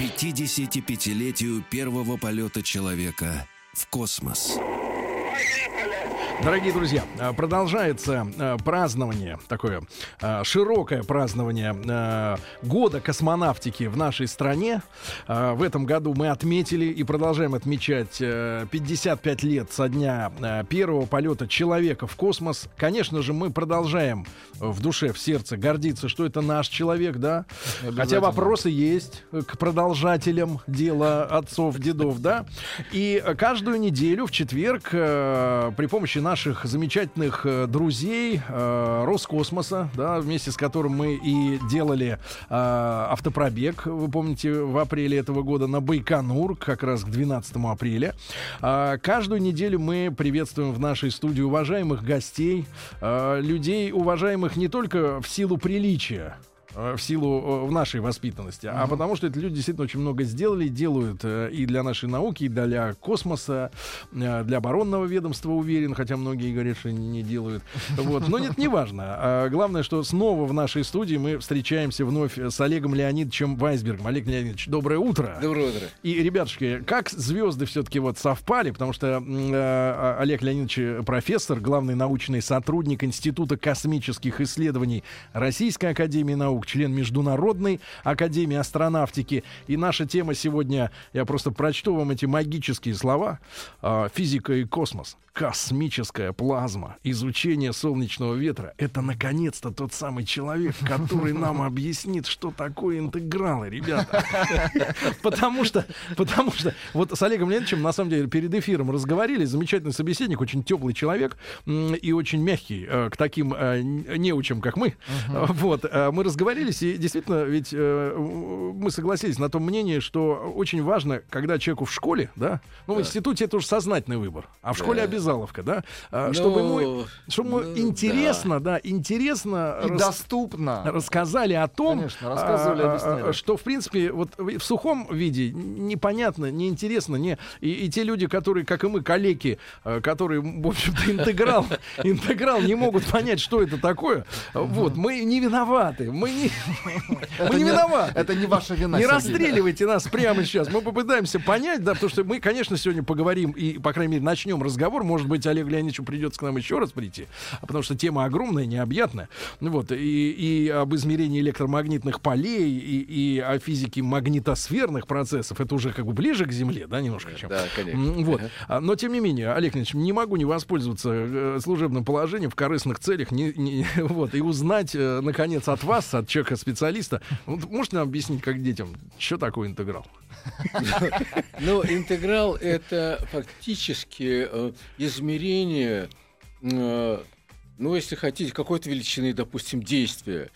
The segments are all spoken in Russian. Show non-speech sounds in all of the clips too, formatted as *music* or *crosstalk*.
К 55-летию первого полета человека в космос. Дорогие друзья, э, продолжается э, празднование, такое э, широкое празднование года космонавтики в нашей стране. В этом году мы отметили и продолжаем отмечать 55 лет со дня первого полета человека в космос. Конечно же, мы продолжаем в душе, в сердце гордиться, что это наш человек, да? Хотя вопросы есть к продолжателям дела отцов, дедов, да? И каждую неделю в четверг при помощи наших замечательных э, друзей э, Роскосмоса, да, вместе с которым мы и делали э, автопробег, вы помните, в апреле этого года на Байконур, как раз к 12 апреля. Э, каждую неделю мы приветствуем в нашей студии уважаемых гостей, э, людей, уважаемых не только в силу приличия, в силу э, в нашей воспитанности, uh-huh. а потому что это люди действительно очень много сделали, делают э, и для нашей науки, и для космоса, для оборонного ведомства, уверен, хотя многие говорят, что не делают. Вот. Но нет, не важно. А главное, что снова в нашей студии мы встречаемся вновь с Олегом Леонидовичем Вайсбергом. Олег Леонидович, доброе утро. Доброе утро. И, ребятушки, как звезды все-таки вот совпали, потому что э, Олег Леонидович профессор, главный научный сотрудник Института космических исследований Российской Академии Наук, наук, член Международной Академии Астронавтики. И наша тема сегодня, я просто прочту вам эти магические слова. А, физика и космос космическая плазма, изучение солнечного ветра — это, наконец-то, тот самый человек, который нам *laughs* объяснит, что такое интегралы, ребята. *laughs* Потому что, потому что, вот с Олегом Леонидовичем, на самом деле, перед эфиром разговаривали, замечательный собеседник, очень теплый человек и очень мягкий э, к таким э, неучам, как мы. *laughs* Вот, э, мы разговорились, и действительно, ведь мы согласились на том мнении, что очень важно, когда человеку в школе, да, ну, в институте это уже сознательный выбор, а в школе обязательно обязаловка, да, а, ну, чтобы ему, чтобы ну, интересно, да. да, интересно и рас... доступно рассказали о том, Конечно, рассказывали, а, а, что в принципе вот в сухом виде непонятно, неинтересно, не и, и те люди, которые, как и мы, коллеги, а, которые, в общем-то, интеграл, *laughs* интеграл не могут понять, что это такое. Вот мы не виноваты, мы не, *laughs* мы не виноваты. Это не ваша вина. Не расстреливайте нас прямо сейчас. Мы попытаемся понять, да, потому что мы, конечно, сегодня поговорим и, по крайней мере, начнем разговор. Может быть, Олег Леонидовичу придется к нам еще раз прийти, потому что тема огромная, необъятная. Вот, и, и об измерении электромагнитных полей, и, и о физике магнитосферных процессов. Это уже как бы ближе к Земле, да, немножко чем. Да, конечно. Вот. А, но, тем не менее, Олег Леонидович, не могу не воспользоваться э, служебным положением в корыстных целях, не, не, *laughs* вот, и узнать, э, наконец, от вас, от человека-специалиста, вот, можете нам объяснить, как детям, что такое интеграл? *laughs* Ну, интеграл — это фактически э, измерение, э, ну, если хотите, какой-то величины, допустим, действия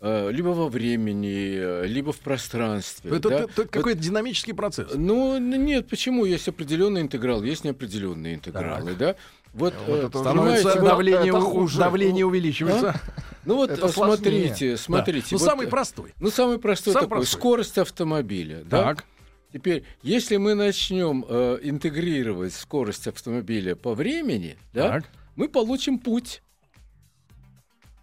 э, либо во времени, либо в пространстве. Это, да? это, это какой-то вот, динамический процесс. Ну, нет, почему? Есть определенный интеграл, есть неопределенные интегралы, так. да? Вот, вот э, становится давление, это хуже. давление увеличивается. А? *laughs* Ну вот это смотрите, смотрите. Да. Ну вот, самый простой. Ну самый простой самый такой. Простой. Скорость автомобиля. Так. Да? Теперь, если мы начнем э, интегрировать скорость автомобиля по времени, да, мы получим путь.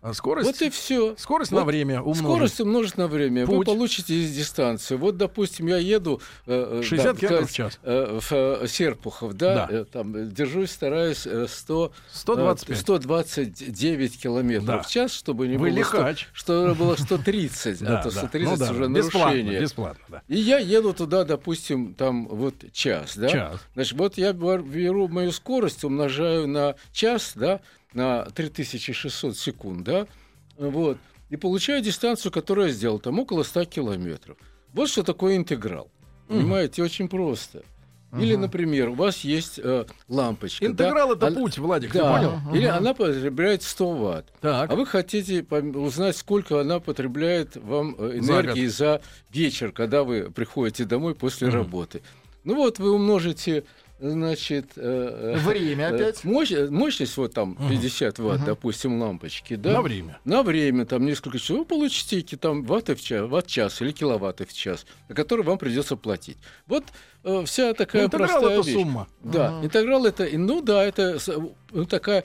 А скорость? Вот и все. Скорость вот на время умножить. Скорость умножить на время. Путь. Вы получите дистанцию. Вот, допустим, я еду... Э, 60 да, км в час. Э, в э, Серпухов, да? да. Э, там, держусь, стараюсь 100, 125. 129 километров да. в час, чтобы не Вы было... Лихач. 100, чтобы было 130. а то 130 ну, уже нарушение. Бесплатно, да. И я еду туда, допустим, там вот час, да? Час. Значит, вот я беру мою скорость, умножаю на час, да? На 3600 секунд, да, вот, и получаю дистанцию, которую я сделал, там около 100 километров. Вот что такое интеграл. Понимаете, очень просто. Или, например, у вас есть э, лампочка. Интеграл да? это Она- путь, Владик, ты Да, понял? или она потребляет 100 ватт. Так. А вы хотите узнать, сколько она потребляет вам э, За энергии за, вечер, когда вы приходите домой после работы. Ну вот вы умножите, значит, э, э, Время э, опять. мощь- мощность вот там 50 ватт, допустим, лампочки, да? На время. На время, там несколько часов, вы получите там ватты в час, ватт-час или киловатты в час, на которые вам придется платить. Вот вся такая Интеграл простая это вещь. сумма. Да, интеграл это, ну да, это ну, такая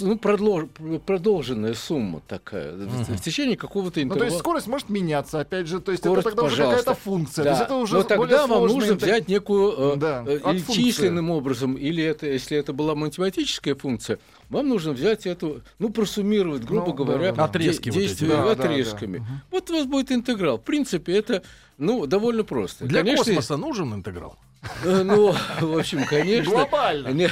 ну, продлож- продолженная сумма такая в- в течение какого-то Ну, то интервала. есть скорость может меняться, опять же, то есть Скорость, это тогда уже пожалуйста. какая-то функция. Да. То есть это уже Но тогда вам нужно интег- взять некую э, Да, э, или численным образом, или это, если это была математическая функция, вам нужно взять эту, ну, просуммировать, грубо Ну, да, говоря, да. Отрезки де- вот эти. действия Да, да, отрезками. Вот у вас будет интеграл. В принципе, это ну, довольно просто. Для Конечно, космоса нужен интеграл? Э, Ну, в общем, конечно. Глобально. Не,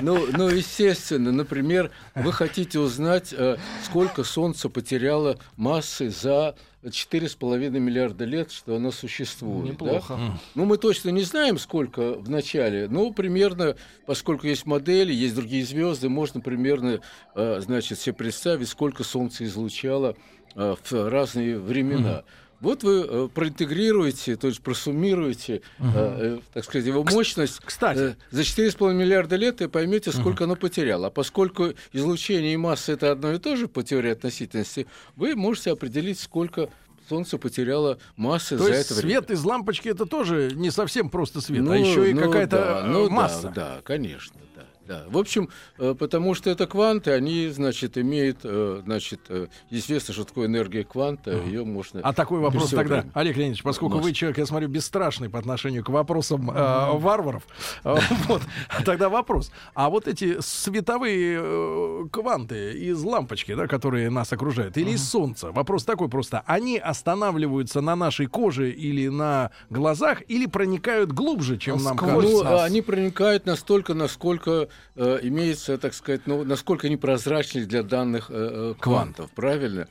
Ну, ну, естественно, например, вы хотите узнать, э, сколько Солнце потеряло массы за 4,5 миллиарда лет, что оно существует. да? Неплохо. Ну, мы точно не знаем, сколько в начале, но примерно, поскольку есть модели, есть другие звезды, можно примерно, э, значит, себе представить, сколько Солнце излучало э, в разные времена. Вот вы э, проинтегрируете, то есть просуммируете, э, э, так сказать, его мощность кстати. э, за 4,5 миллиарда лет и поймете, сколько оно потеряло. А поскольку излучение и масса это одно и то же по теории относительности, вы можете определить, сколько Солнце потеряло массы То за есть это время. свет из лампочки это тоже не совсем просто свет, Ну, а еще и ну какая-то да, ну да, масса. Да, конечно, да. Да. В общем, э, потому что это кванты, они, значит, имеют, э, значит, э, известно, что такое энергия кванта, ее можно... А такой вопрос тогда, время. Олег Леонидович, поскольку Нос. вы человек, я смотрю, бесстрашный по отношению к вопросам э, варваров, *laughs* вот, тогда вопрос. А вот эти световые кванты из лампочки, да, которые нас окружают, или из Солнца, вопрос такой просто, они останавливаются на нашей коже или на глазах, или проникают глубже, чем Ну, нам кажется? Ну, а они проникают настолько, насколько э, имеется, так сказать, ну, насколько они прозрачны для данных э, э, квантов, правильно?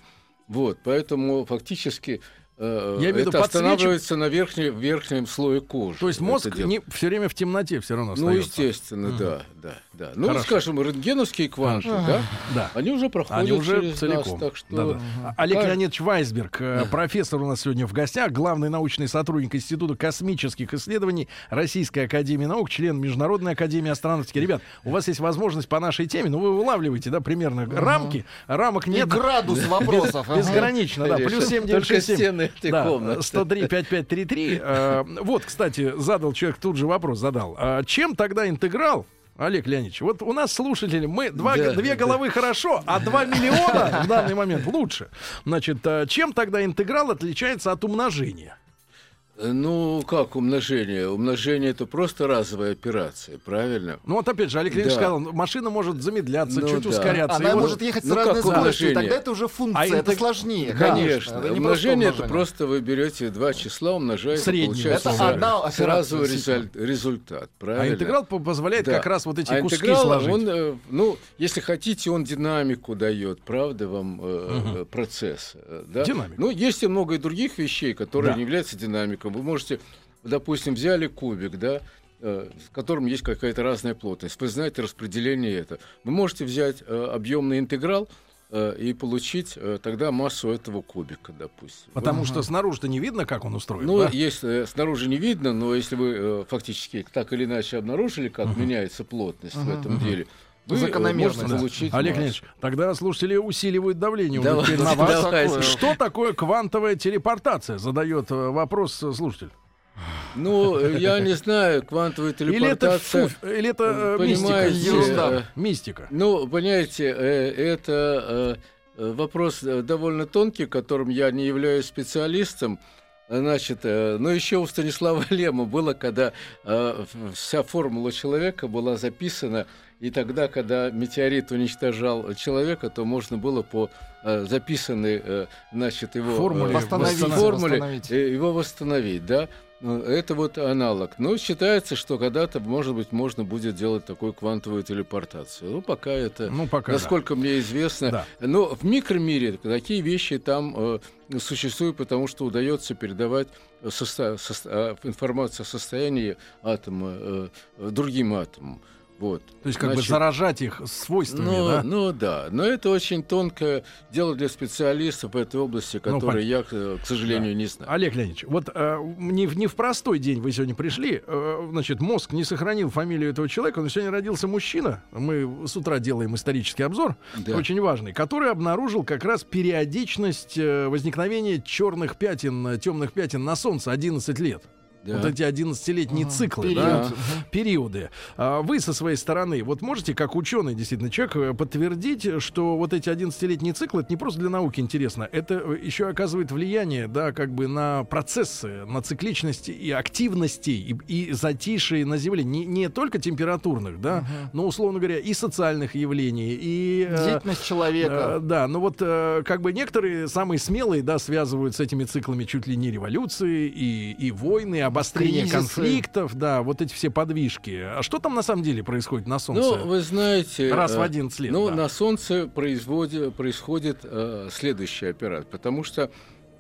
Вот, поэтому фактически Я имею в виду, это останавливается на верхней, верхнем слое кожи. То есть мозг не, все время в темноте все равно Ну, остается. естественно, да, да, да. Ну, Хорошо. скажем, рентгеновские кванты, да, Да. они уже проходят Они уже через целиком. нас, так что... Да-да. А- Олег Кажд- Леонидович Вайсберг, э, профессор у нас сегодня в гостях, главный научный сотрудник Института космических исследований Российской Академии Наук, член Международной Академии астронавтики. Ребят, у вас есть возможность по нашей теме, ну вы улавливаете, да, примерно рамки, рамок И нет. градус вопросов. Безгранично, да. Плюс 7 Только стены этой да, комнаты. 103 5533. Э, Вот, кстати, задал человек тут же вопрос, задал. А Чем тогда интеграл? Олег Леонидович, вот у нас слушатели, мы два, Да, две да. головы хорошо, а 2 миллиона в данный момент лучше. Значит, э, чем тогда интеграл отличается от умножения? Ну, как умножение? Умножение это просто разовая операция, правильно? Ну вот опять же, Олег Леонидович Да. сказал, машина может замедляться, Ну чуть да. ускоряться. Она может ехать с ну, разной как скоростью, тогда это уже функция, А это интег- сложнее. Конечно. Это не просто умножение это просто вы берете два числа, умножаете, Среднее. получается Это одна сразу действительно. резуль- результат, правильно? А интеграл по- позволяет Да. как раз вот эти А куски интеграл, сложить. он, э, ну, если хотите, он динамику дает, правда, вам э, э, процесс. э, Да? Динамику. Ну, есть и много и других вещей, которые Да. не являются динамиком. Вы можете, допустим, взяли кубик, да, э, в котором есть какая-то разная плотность. Вы знаете распределение это. Вы можете взять э, объемный интеграл э, и получить тогда массу этого кубика, допустим. Потому что снаружи-то не видно, как он устроен. Ну, да? есть э, снаружи не видно, но если вы фактически так или иначе обнаружили, как меняется плотность в этом деле, вы Закономерность, можете да. получить Олег. Леонидович, тогда слушатели усиливают давление Давай, теперь на вас. давай. Такое. Что такое квантовая телепортация? Задает э, вопрос э, слушатель. Ну, я не знаю, квантовая Или это, телепортация... фуф, или это э, мистика? Мистика. Ну, понимаете, это вопрос довольно тонкий, которым я не являюсь специалистом. Значит, э, но еще у Станислава *laughs* Лема было, когда э, вся формула человека была записана И тогда, когда метеорит уничтожал человека, то можно было по э, записанной, э, значит, его Формуле э, восстановить, формуле восстановить. э, его восстановить, да. Ну, Это вот аналог. Но считается, что когда-то, может быть, можно будет делать такую квантовую телепортацию. Ну, пока это, Ну, пока да. насколько мне известно. Да. Но в микромире такие вещи там э, существуют, потому что удается передавать состо- а, информацию о состоянии атома э, э, другим атомам. Вот. То есть как бы Значит, заражать их свойствами, ну, да? ну да, но это очень тонкое дело для специалистов в этой области, Ну, которые пон- я, к, к сожалению, не знаю. Олег Леонидович, вот э, не, в- не в простой день вы сегодня пришли, э, значит, мозг не сохранил фамилию этого человека, но сегодня родился мужчина, мы с утра делаем исторический обзор, Да. очень важный, который обнаружил как раз периодичность э, возникновения черных пятен, темных пятен на Солнце 11 лет. Да. Вот эти 11-летние Ага, циклы, период. да, периоды. А Вы со своей стороны, вот можете, как ученый, действительно, человек, э, подтвердить, что вот эти 11-летние циклы, это не просто для науки интересно, это э, еще оказывает влияние, да, как бы на процессы, на цикличность и активности, и, и затишье на Земле, не, не только температурных, да, но, условно говоря, и социальных явлений, и... э, Деятельность человека. Э, да, но вот э, как бы некоторые самые смелые, да, связывают с этими циклами чуть ли не революции и, и войны, обострение Кризисы. конфликтов, да, вот эти все подвижки. А что там на самом деле происходит на Солнце? Ну, вы знаете... Раз в э, 11 лет, Ну, да. на Солнце производит, происходит э, следующий операция, потому что,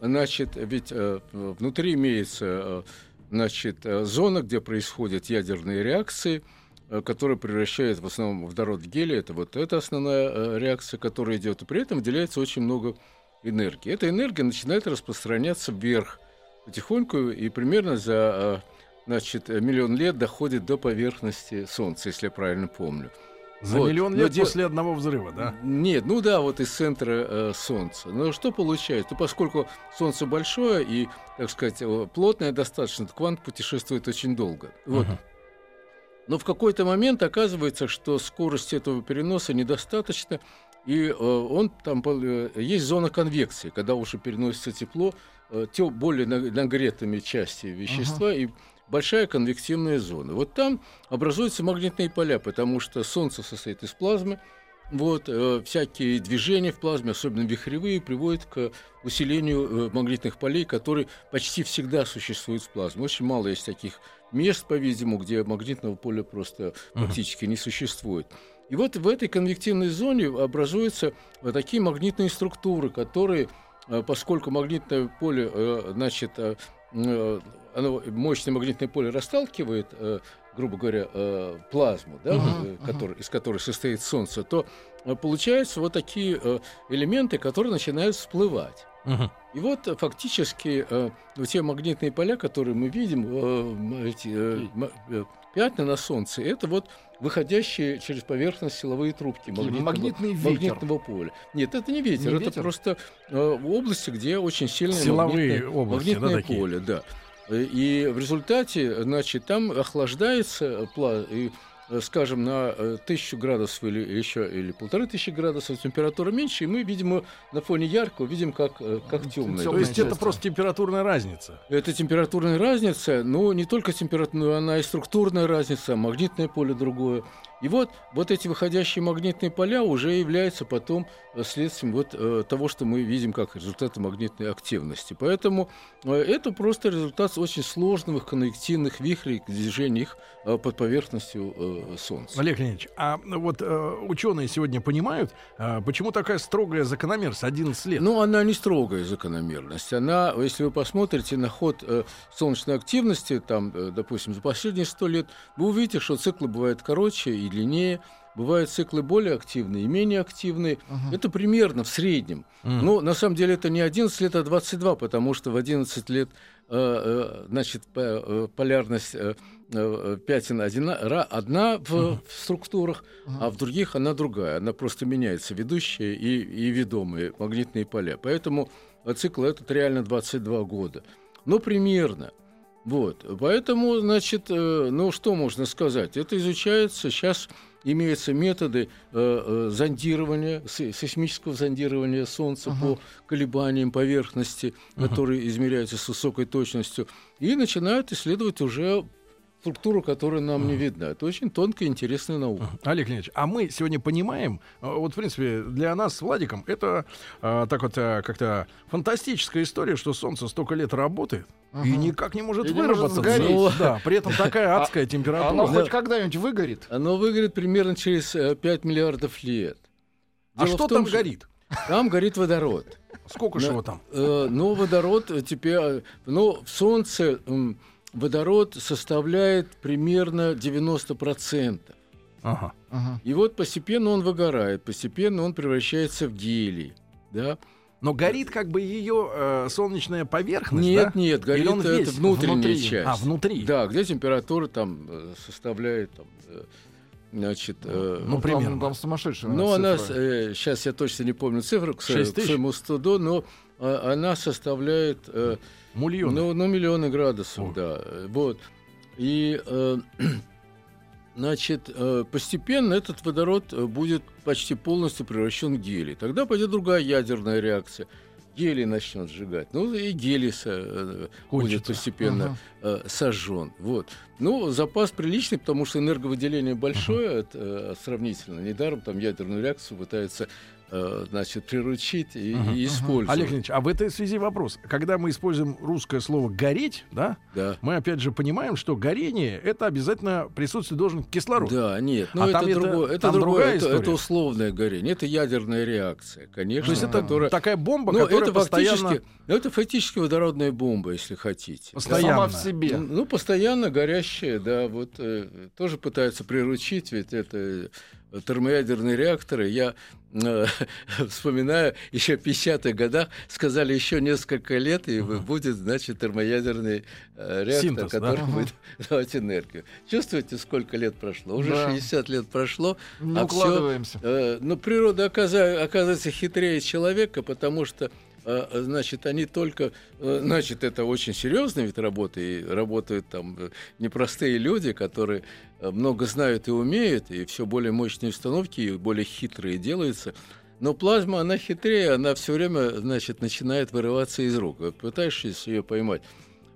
значит, ведь э, внутри имеется, э, значит, э, зона, где происходят ядерные реакции, э, которые превращают в основном водород в гелий. Это вот эта основная э, реакция, которая идет. И при этом выделяется очень много энергии. Эта энергия начинает распространяться вверх потихоньку, и примерно за э, значит, миллион лет доходит до поверхности Солнца, если я правильно помню. За вот. миллион Но лет де- после одного взрыва, да? Нет, ну да, вот из центра э, Солнца. Но что получается? Ну, поскольку Солнце большое и, так сказать, плотное достаточно, то квант путешествует очень долго. Вот. Мгм. Но в какой-то момент оказывается, что скорость этого переноса недостаточно, и э, он там э, есть зона конвекции, когда уже переносится тепло э, те более на- нагретыми части вещества и большая конвективная зона. Вот там образуются магнитные поля, потому что Солнце состоит из плазмы. Вот, э, всякие движения в плазме, особенно вихревые, приводят к усилению э, магнитных полей, которые почти всегда существуют в плазме. Очень мало есть таких мест, по-видимому, где магнитного поля просто практически не существует. И вот в этой конвективной зоне образуются такие магнитные структуры, которые, э, поскольку магнитное поле, э, значит, э, оно, мощное магнитное поле расталкивает, грубо говоря, плазму, да, э, который- из которой состоит Солнце, то получаются вот такие элементы, которые начинают всплывать. И вот фактически те магнитные поля, которые мы видим, эти пятна на Солнце, это вот выходящие через поверхность силовые трубки магнитного, магнитный ветер. магнитного поля. Нет, это не ветер, Не это ветер? просто э, области, где очень сильное Силовые магнитное, области, да, магнитное такие? поле, да. Э, И в результате, значит, там охлаждается пла- и скажем, на э, тысячу градусов или еще или полторы тысячи градусов температура меньше, и мы, видимо, на фоне яркого видим, как, э, как темное. То есть это просто температурная разница. Это температурная разница, но не только температурная, она и структурная разница, магнитное поле другое. И вот, вот эти выходящие магнитные поля уже являются потом э, следствием вот, э, того, что мы видим как результат магнитной активности. Поэтому э, это просто результат очень сложных конвективных вихрей, движений их э, под поверхностью э, Солнца. Олег Леонидович, а вот э, ученые сегодня понимают, э, почему такая строгая закономерность 11 лет? Ну, она не строгая закономерность. Она, если вы посмотрите на ход э, солнечной активности, там, э, допустим, за последние сто лет, вы увидите, что циклы бывают короче и длиннее, бывают циклы более активные и менее активные. Это примерно в среднем. Мгм. Но на самом деле это не 11 лет, а 22, потому что в 11 лет э, э, значит, э, полярность э, пятен одина- ра- одна в, в структурах, а в других она другая. Она просто меняется, ведущие и, и ведомые магнитные поля. Поэтому э, цикл этот реально 22 года. Но примерно. Вот. Поэтому, значит, э, ну что можно сказать? Это изучается. Сейчас имеются методы э, э, зондирования, се- сейсмического зондирования Солнца по колебаниям поверхности, которые измеряются с высокой точностью, и начинают исследовать уже структуру, которая нам не видна. Это очень тонкая, интересная наука. Олег Леонидович, а мы сегодня понимаем, э, вот, в принципе, для нас с Владиком это э, так вот э, как-то фантастическая история, что Солнце столько лет работает и никак не может И не может выработаться. Ну, да, при этом такая *laughs* А- адская температура. Оно хоть когда-нибудь выгорит? Оно выгорит примерно через э, 5 миллиардов лет. А что там горит? Там горит водород. Сколько же его там? Э, Ну, водород э, теперь... э, Ну, в Солнце водород составляет примерно 90%. Ага. Ага. И вот постепенно он выгорает, постепенно он превращается в гелий. Да? Но горит как бы ее э, солнечная поверхность, Нет, да? нет, горит Или он это внутренняя внутри? часть. А, внутри. Да, где температура там э, составляет, там, э, значит... э, Ну, там- примерно. Там, сумасшедшая Ну, она, цифра. сейчас я точно не помню цифру, к, к своему студу, но а, она составляет э, Мульоны. ну, ну, миллионы градусов, О. да. Вот. И, э, *clears throat* значит, э, постепенно этот водород э, будет почти полностью превращен в гелий. Тогда пойдет другая ядерная реакция. Гелий начнет сжигать. Ну, и гелий со- э, будет постепенно э, сожжен. Вот. Ну, запас приличный, потому что энерговыделение большое это, э, сравнительно. Недаром там ядерную реакцию пытаются значит, приручить и, Мгм. и использовать. Олег Леонидович, а в этой связи вопрос. Когда мы используем русское слово «гореть», да, Да. мы опять же понимаем, что горение — это обязательно присутствие должен кислород. Да, нет, но А это, там другое, это, там другое, другая это, история? это условное горение, это ядерная реакция, конечно, То есть это которая... такая бомба, Ну, которая это постоянно... фактически, это фактически водородная бомба, если хотите. Постоянно. Сама в себе. Ну, постоянно горящая, да, вот э, тоже пытаются приручить, ведь это э, термоядерные реакторы. Я э, *laughs* вспоминаю, еще в 50-х годах сказали еще несколько лет, и будет, значит, термоядерный э, реактор, Синтез, да? который Ага. будет *laughs* давать энергию. Чувствуете, сколько лет прошло? Уже Да. 60 лет прошло, Не а всё, укладываемся. Э, Но природа оказа- оказывается хитрее человека, потому что значит, они только, э, значит, это очень серьезная ведь работа, и работают там э, непростые люди, которые э, много знают и умеют, и все более мощные установки, и более хитрые делаются. Но плазма, она хитрее, она все время, значит, начинает вырываться из рук. Пытаешься ее поймать,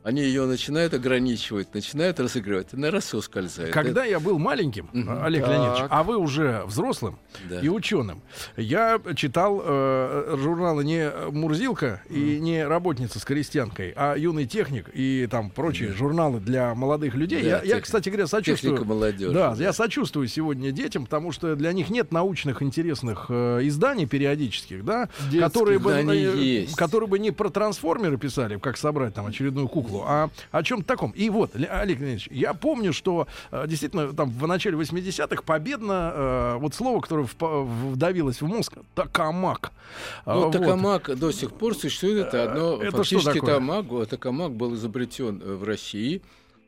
они ее начинают ограничивать, начинают разыгрывать, она раз и ускользает. Когда я был маленьким, Мгм. Олег Так. Леонидович, а вы уже взрослым Да. и ученым, я читал э, журналы не Мурзилка и не работница с крестьянкой, а юный техник и там прочие журналы для молодых людей. Да, я, я, техника. кстати говоря, сочувствую. Техника молодежи. Да, я сочувствую сегодня детям, потому что для них нет научных интересных э, изданий периодических, да, Детских, которые бы, да, они э, есть. которые бы не про трансформеры писали, как собрать там очередную куклу, а о чем-то таком. И вот, Ле- Олег Леонидович, я помню, что э, действительно там в начале 80-х победно э, вот слово, которое вдавилось в мозг, токамак. А, Ну, вот. токамак до сих пор существует. Это одно. Это что фактически такое? токамак, токамак был изобретен э, в России,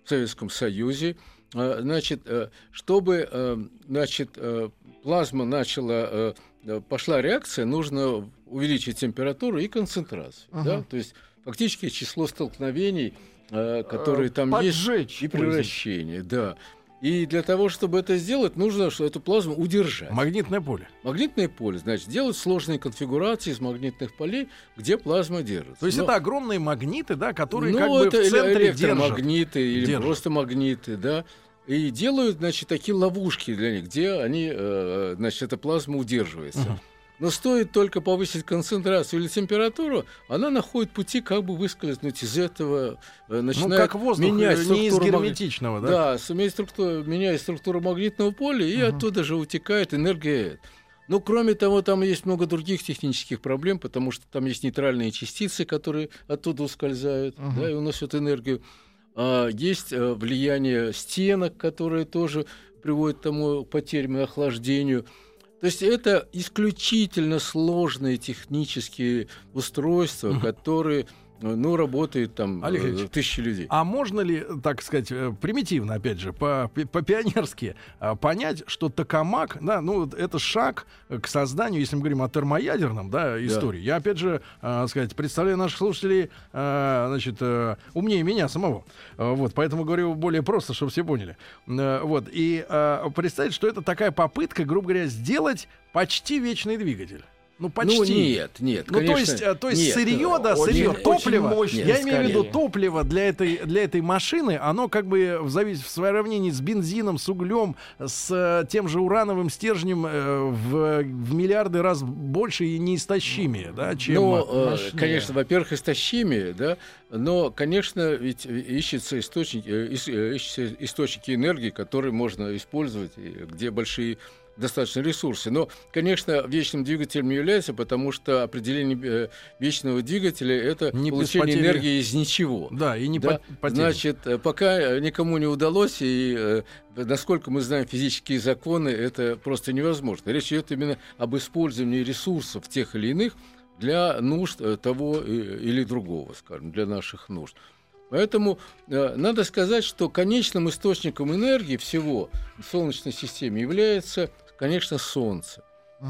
в Советском Союзе. А, Значит, э, чтобы э, значит, э, плазма начала, э, э, пошла реакция, нужно увеличить температуру и концентрацию. Да? Ага. То есть фактически число столкновений, э, которые Э, там есть, поджечь и пользуясь. превращение. Да. И для того, чтобы это сделать, нужно что эту плазму удержать. Магнитное поле. Магнитное поле, значит, делать сложные конфигурации из магнитных полей, где плазма держится. То есть Но- это огромные магниты, да, которые ну, как бы это в центре держат. электромагниты или Держат. просто магниты, да. И делают, значит, такие ловушки для них, где они, э, значит, эта плазма удерживается. Мгм. Но стоит только повысить концентрацию или температуру, она находит пути, как бы выскользнуть из этого, э, Ну, начинает как воздух, менять э, не из структуру магни- герметичного, да? да, суметь структуру, меняет структуру магнитного поля, и оттуда же утекает энергия. Ну, кроме того, там есть много других технических проблем, потому что там есть нейтральные частицы, которые оттуда ускользают Мгм. да, и уносят энергию. А, есть э, влияние стенок, которые тоже приводят к тому потерям и охлаждению. То есть это исключительно сложные технические устройства, Мгм. которые ну, работают там Олег э, Ильич, тысячи людей. А можно ли, так сказать, э, примитивно, опять же, по- по-пионерски а, понять, что токамак, да, ну, это шаг э, к созданию, если мы говорим о термоядерном, да, истории. Я, опять же, а, сказать, представляю наших слушателей, а, значит, э, умнее меня самого. Вот, поэтому говорю более просто, чтобы все поняли. Э, Вот, и представить, что это такая попытка, грубо говоря, сделать почти вечный двигатель. Ну, почти. Ну, нет, нет, Ну, то конечно, есть, э, то есть нет. сырье, да, сырье, очень топливо. мощное, я имею в виду топливо для этой, для этой машины, оно как бы в, завис... в сравнении с бензином, с углем, с э, тем же урановым стержнем э, в, в миллиарды раз больше и неистощимее, да, чем... Ну, э, конечно, во-первых, истощимее, да, но, конечно, ведь ищется источник, э, ищутся источники энергии, которые можно использовать, где большие достаточно ресурсы. Но, конечно, вечным двигателем не является, потому что определение э, вечного двигателя это Не получение потери- энергии из ничего. Да, и не Да, по- потерь. Значит, э, пока э, никому не удалось, и насколько мы знаем физические законы, это просто невозможно. Речь идет именно об использовании ресурсов тех или иных для нужд того или другого, скажем, для наших нужд. Поэтому э, надо сказать, что конечным источником энергии всего в Солнечной системе является, конечно, Солнце.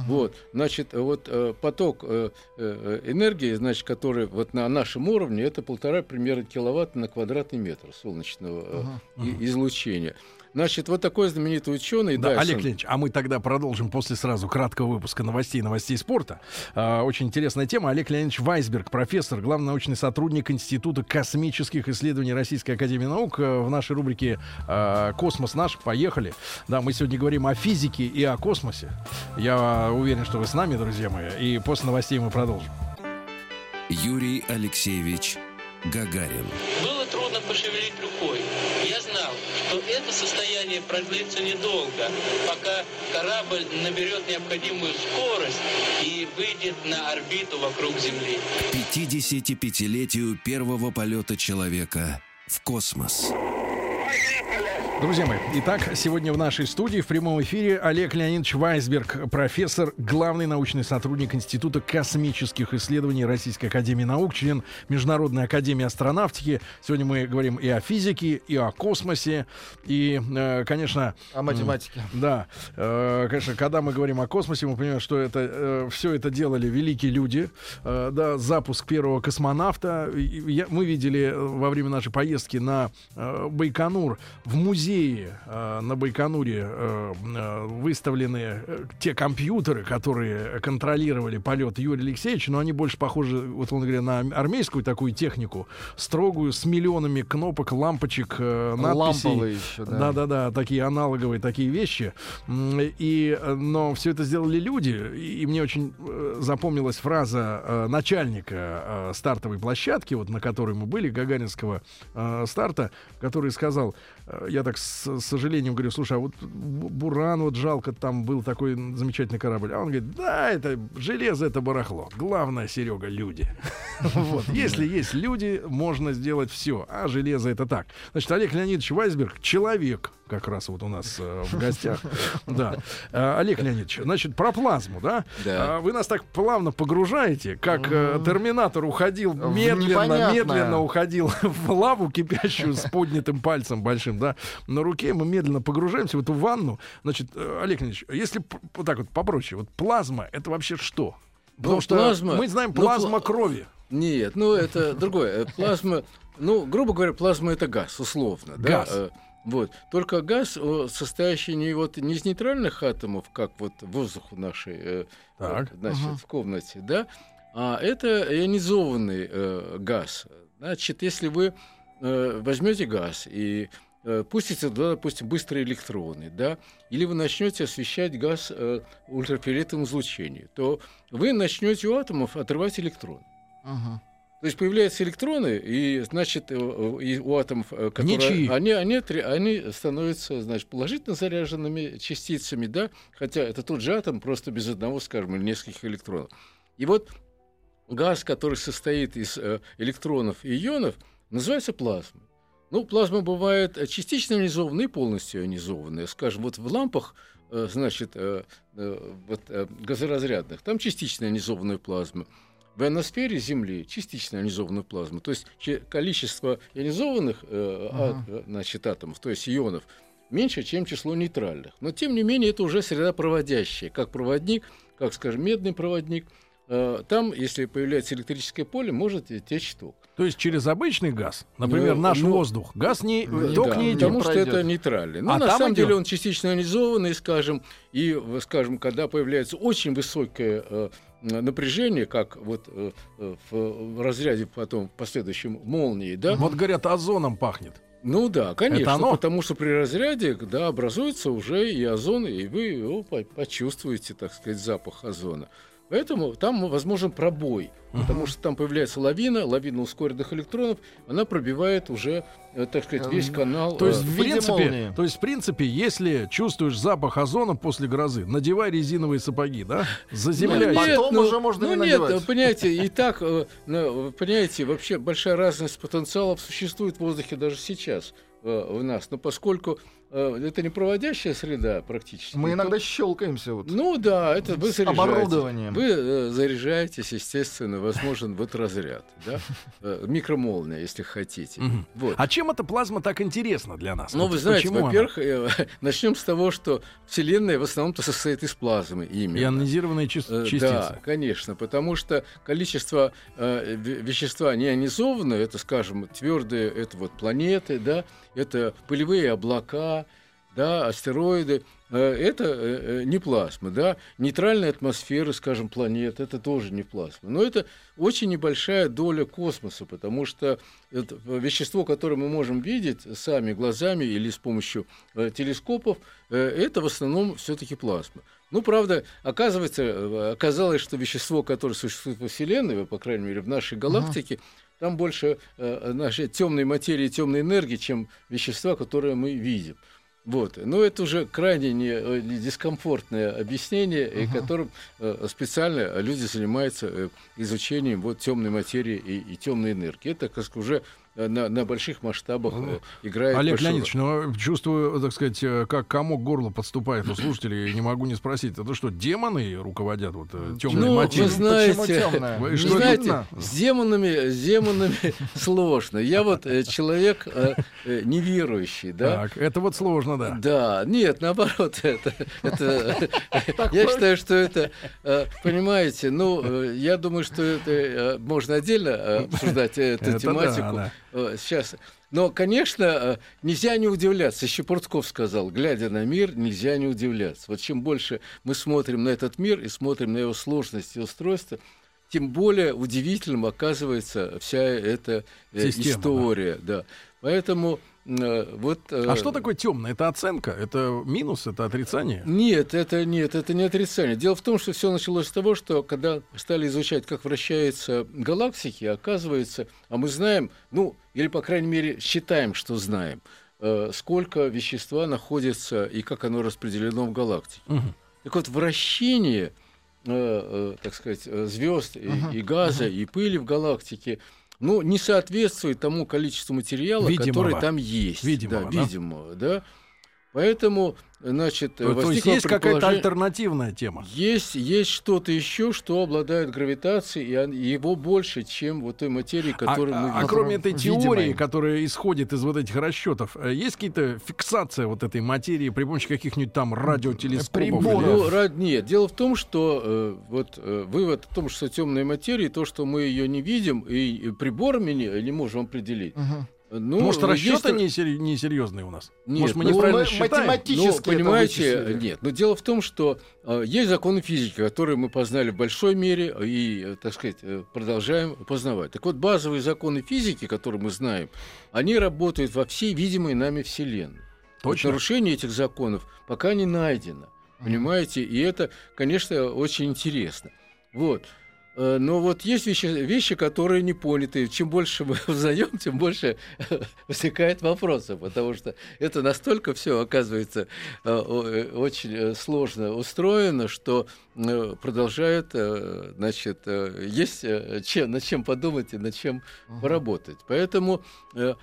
Вот, значит, вот э, поток э, э, энергии, значит, который вот на нашем уровне, это полтора примерно киловатта на квадратный метр солнечного и- излучения. Значит, вот такой знаменитый ученый, Да, Дайсон, Олег Леонидович, а мы тогда продолжим после сразу краткого выпуска новостей, новостей спорта. А, очень интересная тема. Олег Леонидович Вайсберг, профессор, главный научный сотрудник Института космических исследований Российской Академии Наук. э, В нашей рубрике а, «Космос наш». Поехали. Да, мы сегодня говорим о физике и о космосе. Я уверен, что вы с нами, друзья мои. И после новостей мы продолжим. Юрий Алексеевич Гагарин. Было трудно пошевелить рукой. Что это состояние продлится недолго, пока корабль наберет необходимую скорость и выйдет на орбиту вокруг Земли. К 55-летию первого полета человека в космос. Друзья мои, итак, сегодня в нашей студии в прямом эфире Олег Леонидович Вайсберг, профессор, главный научный сотрудник Института космических исследований Российской Академии Наук, член Международной Академии Астронавтики. Сегодня мы говорим и о физике, и о космосе, и, э, конечно... О математике. Да, э, конечно, когда мы говорим о космосе, мы понимаем, что это все это делали великие люди. Э, да, запуск первого космонавта. Мы видели э, во время нашей поездки на э, Байконур в музее э, на Байконуре э, э, выставлены э, те компьютеры, которые контролировали полет Юрия Алексеевича, но они больше похожи, вот он говоря, на армейскую такую технику, строгую, с миллионами кнопок, лампочек, э, надписей. Ламповые еще, да. Да-да-да, такие аналоговые такие вещи. И, э, но все это сделали люди. И, и мне очень запомнилась фраза э, начальника э, стартовой площадки, вот на которой мы были, Гагаринского э, старта, который сказал, я так с сожалением говорю, слушай, а вот Бу- Буран, вот жалко, там был такой замечательный корабль. А он говорит, да, это железо, это барахло. Главное, Серега, люди. *laughs* Вот. Если есть люди, можно сделать все. А железо это так. Значит, Олег Леонидович Вайсберг человек, как раз вот у нас э, в *laughs* гостях. Да. Э, Олег Леонидович, значит, про плазму, да? Да. А Вы нас так плавно погружаете, как э, Терминатор уходил медленно, медленно уходил *laughs* в лаву кипящую с поднятым пальцем большим, да, на руке. Мы медленно погружаемся в эту ванну. Значит, э, Олег Леонидович, если вот так вот попроще, вот плазма это вообще что? Потому Ну, что плазма- мы знаем ну, плазма пла- крови. Нет, ну это другое. Э, Плазма, ну, грубо говоря, плазма это газ, условно. да, Газ. э, Вот. Только газ, о, состоящий не, вот, не из нейтральных атомов, как вот воздух в нашей э, Так. вот, значит, Мгм. в комнате, да, а это ионизованный э, газ. Значит, если вы э, возьмете газ и э, пустите туда, допустим, быстрые электроны, да, или вы начнете освещать газ э, ультрафиолетовым излучением, то вы начнете у атомов отрывать электроны. Мгм. То есть появляются электроны, и значит э, э, и у атомов, э, которые Ничьи. они, они, они становятся, значит, положительно заряженными частицами, да, хотя это тот же атом, просто без одного, скажем, или нескольких электронов. И вот газ, который состоит из электронов и ионов, называется плазмой. Ну, плазма бывает частично ионизованная и полностью ионизованная. Скажем, вот в лампах, значит, вот, газоразрядных, там частично ионизованная плазма. В ионосфере Земли частично ионизованная плазма. То есть че- количество ионизованных э, а- э, значит, атомов, то есть ионов, меньше, чем число нейтральных. Но, тем не менее, это уже среда проводящая. Как проводник, как, скажем, медный проводник. Э, Там, если появляется электрическое поле, может течь ток. То есть через обычный газ, например, Ну, наш ну, воздух, газ не, Да, ток не идет. Потому что пройдет. это нейтральный. Ну, А на самом идет? деле он частично ионизованный, скажем, и, скажем, когда появляется очень высокое, э, напряжение, как вот э, э, в, разряде потом в последующем молнии, да? Вот говорят, озоном пахнет. Ну да, конечно, оно? потому что при разряде, да, образуется уже и озон, и вы его по- почувствуете, так сказать, запах озона. Поэтому там возможен пробой, потому что там появляется лавина, лавина ускоренных электронов, она пробивает уже, э, так сказать, весь канал. То есть, э, в принципе, молнии. то есть, в принципе, если чувствуешь запах озона после грозы, надевай резиновые сапоги, да? Заземляйся. Нет, Потом уже можно ну не нет, надевать. понимаете, и так, э, ну, понимаете, вообще большая разность потенциалов существует в воздухе даже сейчас э, в нас, но поскольку это не проводящая среда практически. Мы иногда щелкаемся вот. Ну да, это вы заряжаете. оборудованием. Вы э, заряжаетесь, естественно, возможен вот разряд, да? Э, микромолния, если хотите. Мгм. Вот. А чем эта плазма так интересна для нас? Ну, Вот вы знаете, во-первых, э, *laughs* начнем с того, что Вселенная в основном-то состоит из плазмы именно. Ионизированные чис- Э, частицы. Да, конечно, потому что количество э, ве- вещества неионизованное, это, скажем, твердые, это вот планеты, да, это пылевые облака, да, астероиды, э, это э, э, не плазма, да, нейтральная атмосфера, скажем, планет, это тоже не плазма. Но это очень небольшая доля космоса, потому что это вещество, которое мы можем видеть сами глазами или с помощью телескопов, это в основном все-таки плазма. Ну, правда, оказывается, оказалось, что вещество, которое существует во Вселенной, по крайней мере, в нашей галактике, там больше э, нашей темной материи, темной энергии, чем вещества, которые мы видим. Вот. Но это уже крайне не, э, не дискомфортное объяснение, и которым э, специально люди занимаются э, изучением вот темной материи и, и темной энергии. Это как уже на, на больших масштабах э, играет Олег большую Леонидович, ну, чувствую, так сказать, э, как комок к горлу подступает у слушателей, и не могу не спросить, это что, демоны руководят вот темной Ну, вы материей? знаете, Почему тёмная? Вы Вы что, знаете, с демонами, с демонами *laughs* сложно. Я вот э, человек э, э, неверующий, да? Так, это вот сложно, да. Да, нет, наоборот, *laughs* это, это я считаю, что это, э, понимаете, ну, э, я думаю, что это э, можно отдельно э, обсуждать эту Это да, тематику. Да. Э, Сейчас. Но, конечно, э, нельзя не удивляться. Еще Пуртков сказал, глядя на мир, нельзя не удивляться. Вот чем больше мы смотрим на этот мир и смотрим на его сложность и устройство, тем более удивительным оказывается вся эта э, Система, да. история. Да. Поэтому э, вот... э, А что такое темное? Это оценка? Это минус? Это отрицание? Нет, это нет, это не отрицание. Дело в том, что все началось с того, что когда стали изучать, как вращаются галактики, оказывается, а мы знаем, ну, или, по крайней мере, считаем, что знаем, э, сколько вещества находится и как оно распределено в галактике. Мгм. Так вот, вращение, э, э, так сказать, звезд и, и газа, и пыли в галактике, ну, не соответствует тому количеству материала, Видимого. который там есть. Видимого, да, да? видимого, да. Поэтому, значит, То есть возникло есть какая-то альтернативная тема? есть, есть что-то еще, что обладает гравитацией, и его больше, чем вот той материи, которую а, мы а видим. кроме этой теории, которая исходит из вот этих расчетов, э, есть какие-то фиксация вот этой материи при помощи каких-нибудь там радиотелескопов? Приборов. Ну, ра- нет, дело в том, что э, вот э, вывод о том, что темная материя, то, что мы ее не видим и, приборами не, не можем определить. Мгм. Ну, Может, есть расчеты несер- несерьезные у нас? Нет, Может, мы ну, неправильно считаем? математически Ну, понимаете, нет. Но дело в том, что э, есть законы физики, которые мы познали в большой мере и, э, так сказать, э, продолжаем познавать. Так вот, базовые законы физики, которые мы знаем, они работают во всей видимой нами Вселенной. Вот Точно? нарушение этих законов пока не найдено. Понимаете? И это, конечно, очень интересно. Вот. Э, Но вот есть вещи, вещи, которые не поняты. Чем больше мы *laughs* узнаем, тем больше возникает вопросов, потому что это настолько все оказывается э, э, очень э, сложно устроено, что э, продолжает, э, значит, э, есть э, чем, над чем подумать и над чем поработать. Поэтому, э,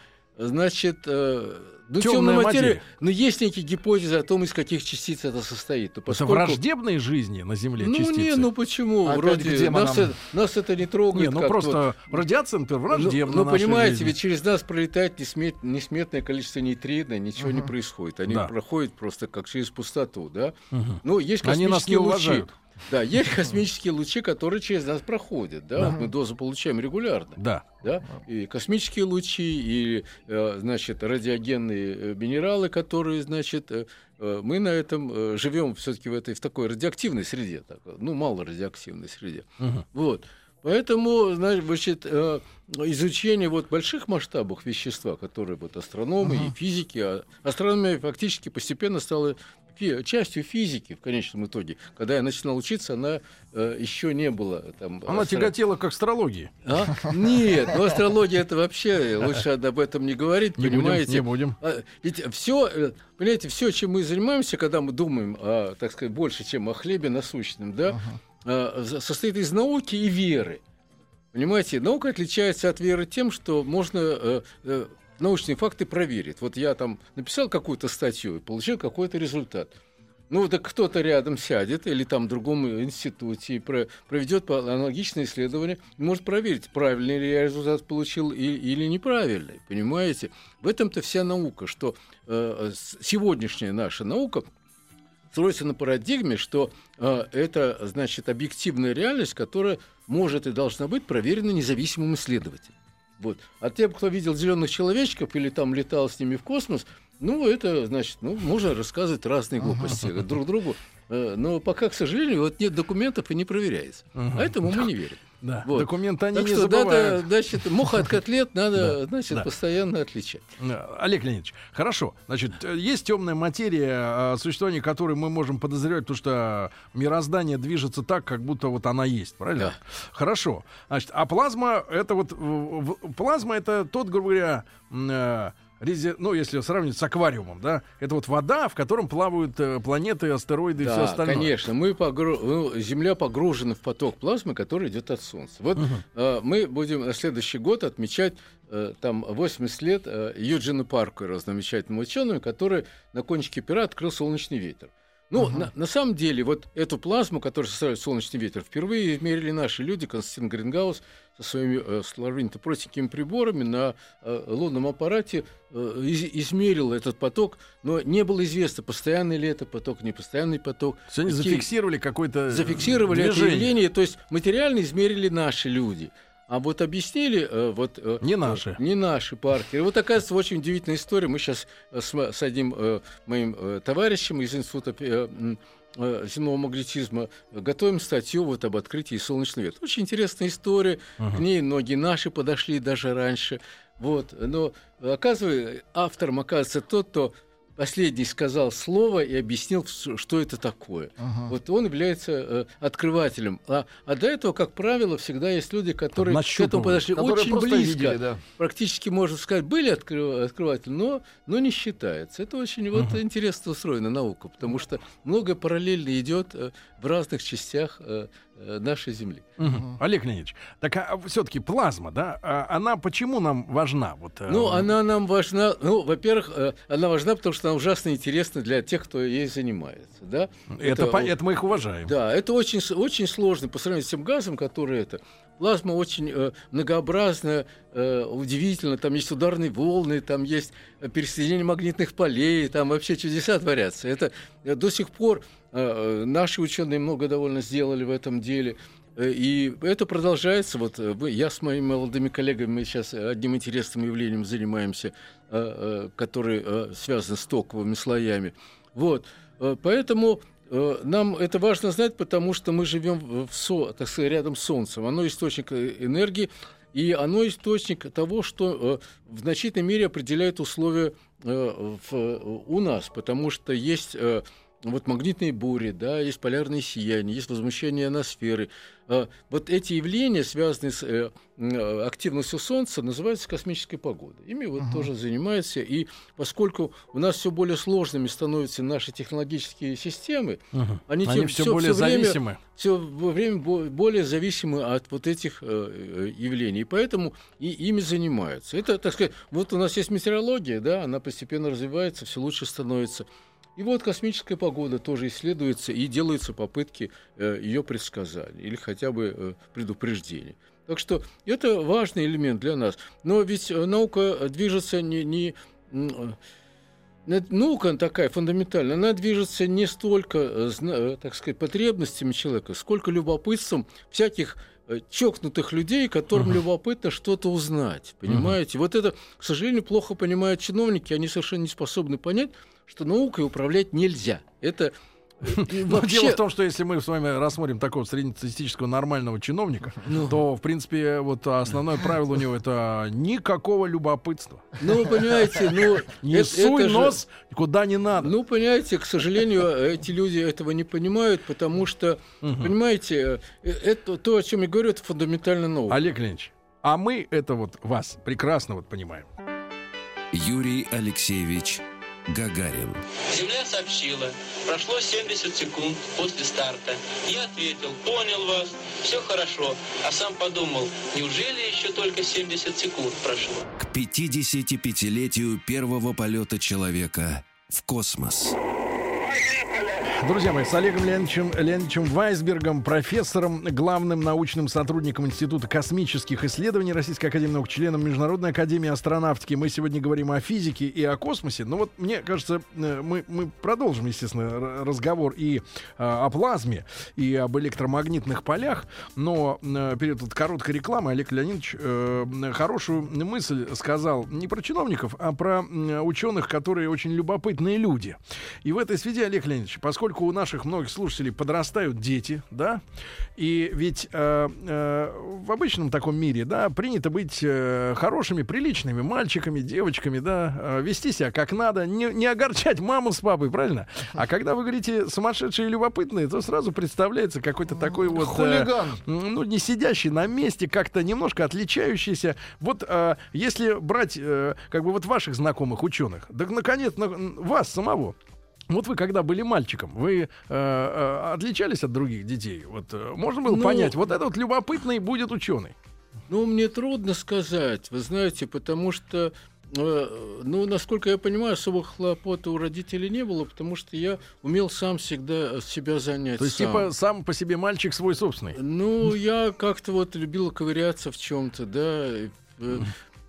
значит, э, ну, темная материя, материя. но есть некие гипотезы о том, из каких частиц это состоит. Но Это поскольку- враждебные жизни на Земле ну частицы? не, ну почему? Опять Вроде нас, это- нас это не трогает. Не, ну просто радиация, например, вот. враждебна Ну, ну, понимаете, жизни. ведь через нас пролетает несмет- несметное количество нейтрино, ничего не Мгм. происходит. Они Да. проходят просто как через пустоту, да? Мгм. Ну, есть Они нас не космические лучи. уважают. Да, есть космические лучи, которые через нас проходят. Да, Да. Вот мы дозу получаем регулярно. Да. Да? И космические лучи, и, э, значит, радиогенные э, минералы, которые, значит, э, мы на этом живем все-таки в этой в такой радиоактивной среде, так, ну, мало радиоактивной среде. Мгм. Вот. Поэтому, значит, изучение вот больших масштабов вещества, которые вот астрономы и физики, а астрономия фактически постепенно стала частью физики в конечном итоге. Когда я начинал учиться, она э, еще не была там. Она астро- тяготела к астрологии. а? Нет, ну астрология это вообще лучше об этом не говорить, Не будем, понимаете? не будем. А, Ведь все, понимаете, все, чем мы занимаемся, когда мы думаем, о, так сказать, больше, чем о хлебе насущном, да, а, за- состоит из науки и веры. Понимаете, наука отличается от веры тем, что можно э, э, научные факты проверить. Вот я там написал какую-то статью и получил какой-то результат. Ну, так кто-то рядом сядет или там в другом институте и про- проведет аналогичное исследование может проверить, правильный ли я результат получил и- или неправильный. Понимаете? В этом-то вся наука, что э, сегодняшняя наша наука строится на парадигме, что э, это, значит, объективная реальность, которая может и должна быть проверена независимым исследователем. Вот. А тем, кто видел зеленых человечков или там летал с ними в космос, ну, это, значит, ну, можно рассказывать разные глупости друг другу. Э, Но пока, к сожалению, вот нет документов и не проверяется. А этому мы не верим. Да. Вот. Документы они так не что забывают. надо, значит, муха от котлет надо, Да, значит, да. постоянно отличать. Олег Леонидович, хорошо. Значит, э, есть темная материя, о существовании которой мы можем подозревать, потому что мироздание движется так, как будто вот она есть, правильно? Да. Хорошо. Значит, а плазма это вот плазма это тот, грубо говоря, рези- ну, если сравнить с аквариумом, да, это вот вода, в котором плавают э, планеты, астероиды и все Да, остальное. конечно. Мы погру- ну, Земля погружена в поток плазмы, который идет от Солнца. Вот э, мы будем на следующий год отмечать э, там 80 лет э, Юджину Паркеру, замечательному ученому, который на кончике пера открыл солнечный ветер. Ну, на, на самом деле, вот эту плазму, которая составляет солнечный ветер, впервые измерили наши люди, Константин Грингаус, со своими э, славянно-простенькими приборами на э, лунном аппарате э, из- измерил этот поток, но не было известно, постоянный ли это поток, непостоянный поток. То есть они Какие- зафиксировали какое-то э, зафиксировали это движение. явление, то есть материально измерили наши люди. А вот объяснили, э, вот э, Не наши. э, не наши паркеры. Вот оказывается очень удивительная история. Мы сейчас с, м- с одним э, моим э, товарищем из института э, э, земного магнетизма э, готовим статью вот об открытии солнечного ветра. Очень интересная история. К ней многие наши подошли даже раньше. Вот. Но оказывается, автором оказывается тот, кто последний сказал слово и объяснил, что это такое. Вот он является э, открывателем. А, а до этого, как правило, всегда есть люди, которые к этому подошли Которые очень близко. видели, да. Практически, можно сказать, были откры- открыватели, но, но не считается. Это очень вот, интересно устроена наука, потому что многое параллельно идет э, в разных частях э, нашей Земли. Мгм. Олег Леонидович, так а все-таки плазма, да, а она почему нам важна? Вот, э, Ну, она нам важна, ну, во-первых, э, она важна, потому что она ужасно интересна для тех, кто ей занимается, да. это, по- это мы их уважаем. Да, это очень, очень сложно по сравнению с тем газом, который это. Плазма очень э, многообразная, э, удивительно. Там есть ударные волны, там есть э, пересоединение магнитных полей, там вообще чудеса творятся. Это э, до сих пор э, э, наши ученые много довольно сделали в этом деле. И это продолжается. Вот я с моими молодыми коллегами мы сейчас одним интересным явлением занимаемся, который связан с токовыми слоями. Вот. Поэтому нам это важно знать, потому что мы живем в, со- так сказать, рядом с Солнцем. Оно источник э, энергии, и оно источник того, что э, в значительной мере определяет условия э, в- у нас, потому что есть э, вот магнитные бури, да, есть полярные сияния, есть возмущение ионосферы. А, Вот эти явления, связанные с э, э, активностью Солнца, называются космической погодой. Ими вот тоже занимаются. И поскольку у нас все более сложными становятся наши технологические системы, Мгм. они, Они тем- все всё- более всё время- зависимы. все время бо- более зависимы от вот этих э, явлений, и поэтому и ими занимаются. Это, так сказать, вот у нас есть метеорология, да, она постепенно развивается, все лучше становится. И вот космическая погода тоже исследуется и делаются попытки ее предсказания или хотя бы э, предупреждения. Так что это важный элемент для нас. Но ведь э, наука движется не, не, э, наука такая фундаментальная, она движется не столько, э, э, так сказать, потребностями человека, сколько любопытством всяких э, чокнутых людей, которым uh-huh. любопытно что-то узнать. Понимаете? Uh-huh. Вот это, к сожалению, плохо понимают чиновники, они совершенно не способны понять, что наукой управлять нельзя. Это Но дело в том, что если мы с вами рассмотрим такого среднестатистического нормального чиновника, *laughs* ну. то, в принципе, вот основное правило у него это никакого любопытства. Ну, понимаете, ну... *laughs* Не суй нос куда не надо. Ну, понимаете, к сожалению, эти люди этого не понимают, потому что, понимаете, э, это то, о чем я говорю, это фундаментально новое. Олег Леонидович, а мы это вот вас прекрасно вот понимаем. Юрий Алексеевич Гагарин. Земля сообщила, прошло 70 секунд после старта. Я ответил, понял вас, все хорошо. А сам подумал, неужели еще только 70 секунд прошло? К 55-летию первого полета человека в космос. Друзья мои, с Олегом Леонидовичем, Леонидовичем Вайсбергом, профессором, главным научным сотрудником Института космических исследований Российской Академии Наук, членом Международной Академии астронавтики. Мы сегодня говорим о физике и о космосе. Но вот мне кажется, э, мы, мы продолжим, естественно, разговор и э, о плазме, и об электромагнитных полях. Но э, перед вот короткой рекламой Олег Леонидович э, хорошую мысль сказал не про чиновников, а про ученых, которые очень любопытные люди. И в этой связи, Олег Леонидович, поскольку поскольку у наших многих слушателей подрастают дети, да, и ведь э, э, в обычном таком мире, да, принято быть э, хорошими, приличными мальчиками, девочками, да, э, вести себя как надо, не, не огорчать маму с папой, правильно? А когда вы говорите сумасшедшие и любопытные, то сразу представляется какой-то такой вот... Э, Хулиган. ну, не сидящий на месте, как-то немножко отличающийся. Вот э, если брать, э, как бы вот ваших знакомых ученых, да, наконец, на, вас самого, вот вы когда были мальчиком, вы э, э, отличались от других детей? Вот э, можно было ну, понять, вот этот вот любопытный будет ученый. Ну, мне трудно сказать, вы знаете, потому что, э, ну, насколько я понимаю, особых хлопот у родителей не было, потому что я умел сам всегда себя занять. То есть, сам. типа, сам по себе мальчик свой собственный? Ну, я как-то вот любил ковыряться в чем-то, да, э,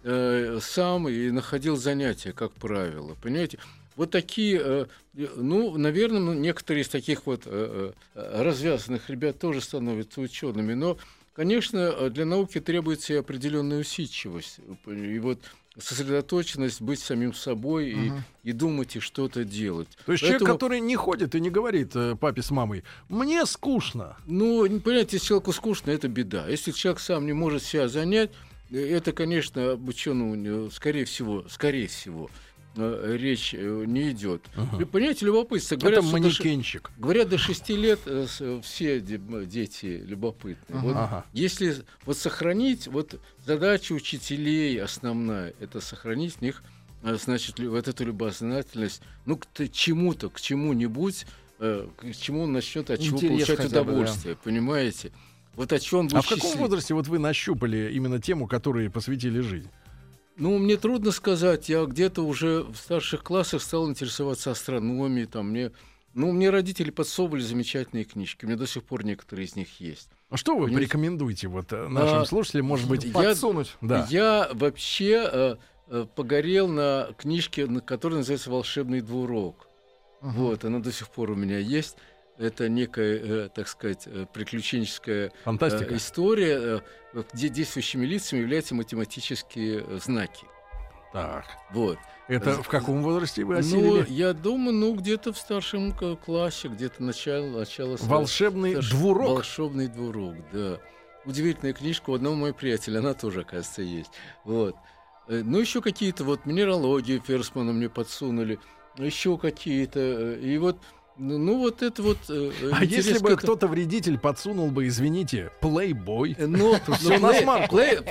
э, сам и находил занятия, как правило, понимаете? Вот такие, э, ну, наверное, ну, некоторые из таких вот э, э, развязанных ребят тоже становятся учеными, но, конечно, для науки требуется и определенная усидчивость, и вот сосредоточенность быть самим собой и, uh и думать и что-то делать. То есть Поэтому... человек, который не ходит и не говорит папе с мамой, мне скучно. Ну, понимаете, если человеку скучно, это беда. Если человек сам не может себя занять, это, конечно, обученному, скорее всего, скорее всего, Э, речь э, не идет. Ага. Понимаете, любопытство. Говорят, Это манекенщик. До, говорят, до 6 лет э, все дети любопытны. Ага. Вот ага. Если вот сохранить, вот задача учителей основная, это сохранить в них, значит, вот эту любознательность, ну, к чему-то, к чему-нибудь, к чему он начнет от чего Интерес получать удовольствие, бы, да. понимаете? Вот о чем А в каком возрасте вот вы нащупали именно тему, которой посвятили жизнь? Ну, мне трудно сказать. Я где-то уже в старших классах стал интересоваться астрономией. Там мне, ну, мне родители подсовывали замечательные книжки. У меня до сих пор некоторые из них есть. А что вы Понимаете? порекомендуете вот э, нашим а, слушателям, может быть, я, подсунуть? Да. Я вообще э, э, погорел на книжке, которая называется «Волшебный двурок». Uh-huh. Вот, она до сих пор у меня есть это некая, э, так сказать, э, приключенческая э, Фантастика. история, где действующими лицами являются математические знаки. Так. Вот. Это в каком возрасте вы осилили? Ну, я думаю, ну, где-то в старшем классе, где-то начало... начало Волшебный старш... двурок? Волшебный двурок, да. Удивительная книжка у одного моего приятеля, она тоже, оказывается, есть. Вот. Ну, еще какие-то вот минералогии Ферсмана мне подсунули, еще какие-то. И вот ну, ну вот это вот. Э, а если бы кто-то вредитель подсунул бы, извините, плейбой, э, ну, ну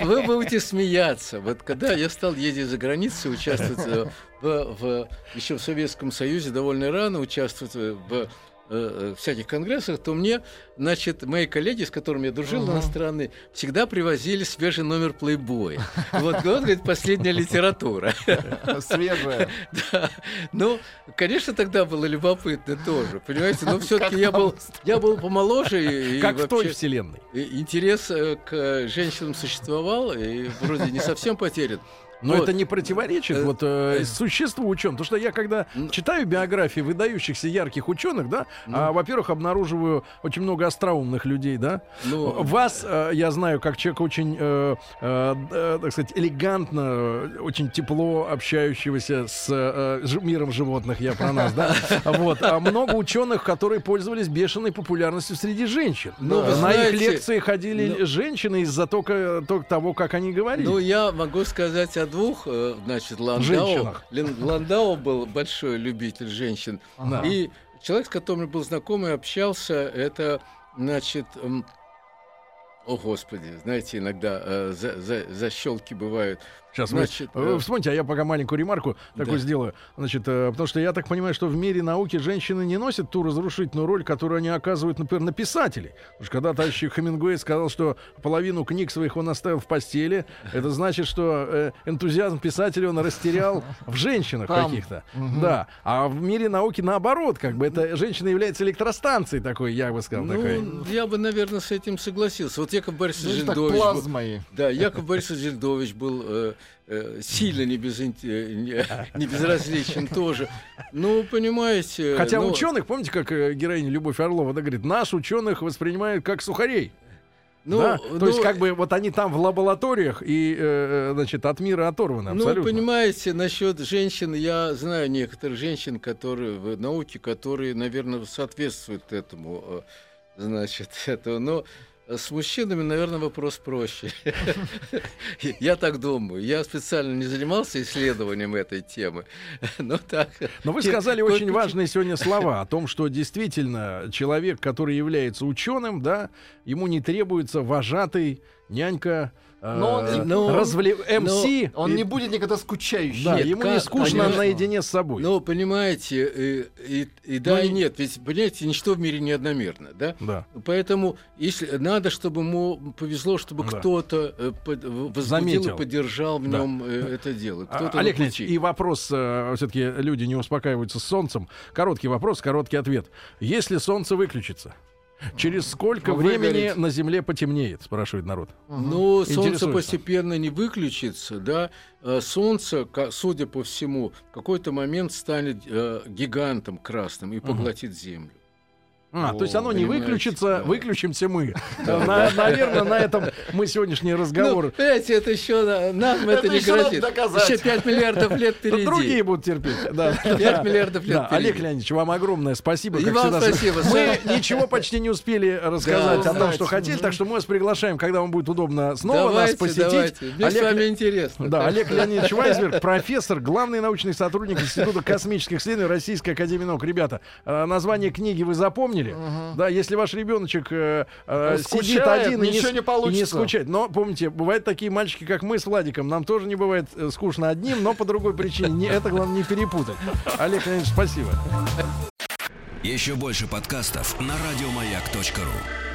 вы будете смеяться. Вот когда я стал ездить за границу, участвовать э, в, в еще в Советском Союзе довольно рано участвовать в Э, э, всяких конгрессах, то мне, значит, мои коллеги, с которыми я дружил uh-huh. иностранные, всегда привозили свежий номер плейбоя. Вот, вот, говорит, последняя литература. *laughs* Свежая. *laughs* Да. Ну, конечно, тогда было любопытно тоже, понимаете, но *laughs* все-таки я был, я был помоложе. И, как в той вселенной. Интерес э, к женщинам существовал, и вроде не совсем потерян. Но Вот. это не противоречит Э, вот э, э. существу ученых. Потому что я когда читаю биографии выдающихся ярких ученых, да, Ну. а, во-первых, обнаруживаю очень много остроумных людей, да. Ну, Вас э, я знаю как человек очень, э, э, э, так сказать, элегантно, очень тепло общающегося с э, миром животных, я про нас, да. *laughs* Вот. А много ученых, которые пользовались бешеной популярностью среди женщин. Ну, вы На их лекции ходили ну- женщины из-за только, только того, как они говорили. Ну, я могу сказать двух, э, значит, Ландау. Женщинах. Ландау был большой любитель женщин. Да. И человек, с которым я был знаком и общался, это, значит, о господи, знаете, иногда э, за, за- защелки бывают. Сейчас вы Значит, э, э, вспомните, а я пока маленькую ремарку такую Да. сделаю. Значит, э, потому что я так понимаю, что в мире науки женщины не носят ту разрушительную роль, которую они оказывают, например, на писателей. Потому что когда товарищ Хемингуэй сказал, что половину книг своих он оставил в постели, это значит, что э, энтузиазм писателя он растерял в женщинах каких-то. Да. А в мире науки наоборот, как бы это женщина является электростанцией такой, я бы сказал, такой. Ну, я бы, наверное, с этим согласился. Вот Яков Борисович так Жильдович был-. Да, Яков Борисович Жильдович был э, э, сильно не, безин- э, не, *laughs* не безразличен тоже. Ну, понимаете... Хотя ну, ученых, помните, как э, героиня Любовь Орлова да, говорит, наш ученых воспринимают как сухарей. ну, да? То ну, есть, как бы вот они там в лабораториях и, э, значит, от мира оторваны Ну, абсолютно. понимаете, насчет женщин, я знаю некоторых женщин, которые в науке, которые, наверное, соответствуют этому, значит, *laughs* этого. Но с мужчинами, наверное, вопрос проще. *laughs* Я так думаю. Я специально не занимался исследованием этой темы. *laughs* Но так. Но вы сказали очень важные сегодня слова о *laughs* том, что действительно человек, который является ученым, да, ему не требуется вожатый, нянька, э, Но он не- но- развле- MC. Он и- не будет никогда скучающим. Да, Нет, ему как- не скучно конечно. наедине с собой. Ну, понимаете, и, и- и да, Ну, и нет. Ведь, понимаете, ничто в мире не одномерно, да? да. Поэтому, если надо, чтобы ему повезло, чтобы Да. кто-то э, возбудил Заметил. и поддержал в Да. нем э, это дело. А, Олег включи. и вопрос, все-таки люди не успокаиваются с солнцем. Короткий вопрос, короткий ответ. Если солнце выключится, через сколько времени на Земле потемнеет, спрашивает народ. Ну, солнце постепенно не выключится, да. Э, Солнце, судя по всему, в какой-то момент станет э, гигантом красным и поглотит Землю. А, О, то есть оно не выключится, да. выключимся мы. *laughs* На- Наверное, на этом мы сегодняшний Ну, разговор. понимаете, это еще на- нам это, Это не еще грозит. доказать. Еще 5 миллиардов лет впереди. Другие будут терпеть. Да. 5 миллиардов лет Да, впереди. Олег Леонидович, вам огромное спасибо. И как вам всегда. спасибо. Мы ничего почти не успели рассказать Да, о том, что хотели, так что мы вас приглашаем, когда вам будет удобно снова давайте, нас посетить. давайте. Мне с Олег вами Ле- интересно. Да, Олег Леонидович Вайсберг, *laughs* профессор, главный научный сотрудник Института космических исследований Российской Академии наук. Ребята, э, название книги вы запомнили? Да, если ваш ребеночек э, э, сидит один и не получится. и не скучает. Но помните, бывают такие мальчики, как мы с Владиком. Нам тоже не бывает э, скучно одним, но по другой причине. Не, это главное не перепутать. Олег Леонидович, спасибо. Еще больше подкастов на радиомаяк.ру.